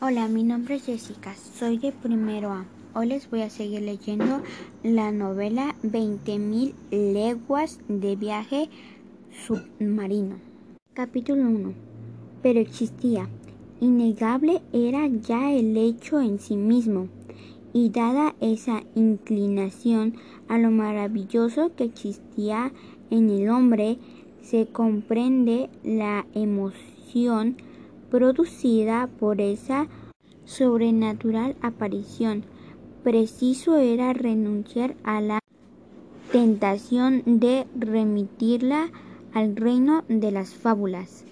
Hola, mi nombre es Jessica, soy de primero A. Hoy les voy a seguir leyendo la novela 20.000 leguas de viaje submarino. Capítulo 1. Pero existía. Innegable era ya el hecho en sí mismo, y dada esa inclinación a lo maravilloso que existía en el hombre, se comprende la emoción producida por esa sobrenatural aparición. Preciso era renunciar a la tentación de remitirla al reino de las fábulas.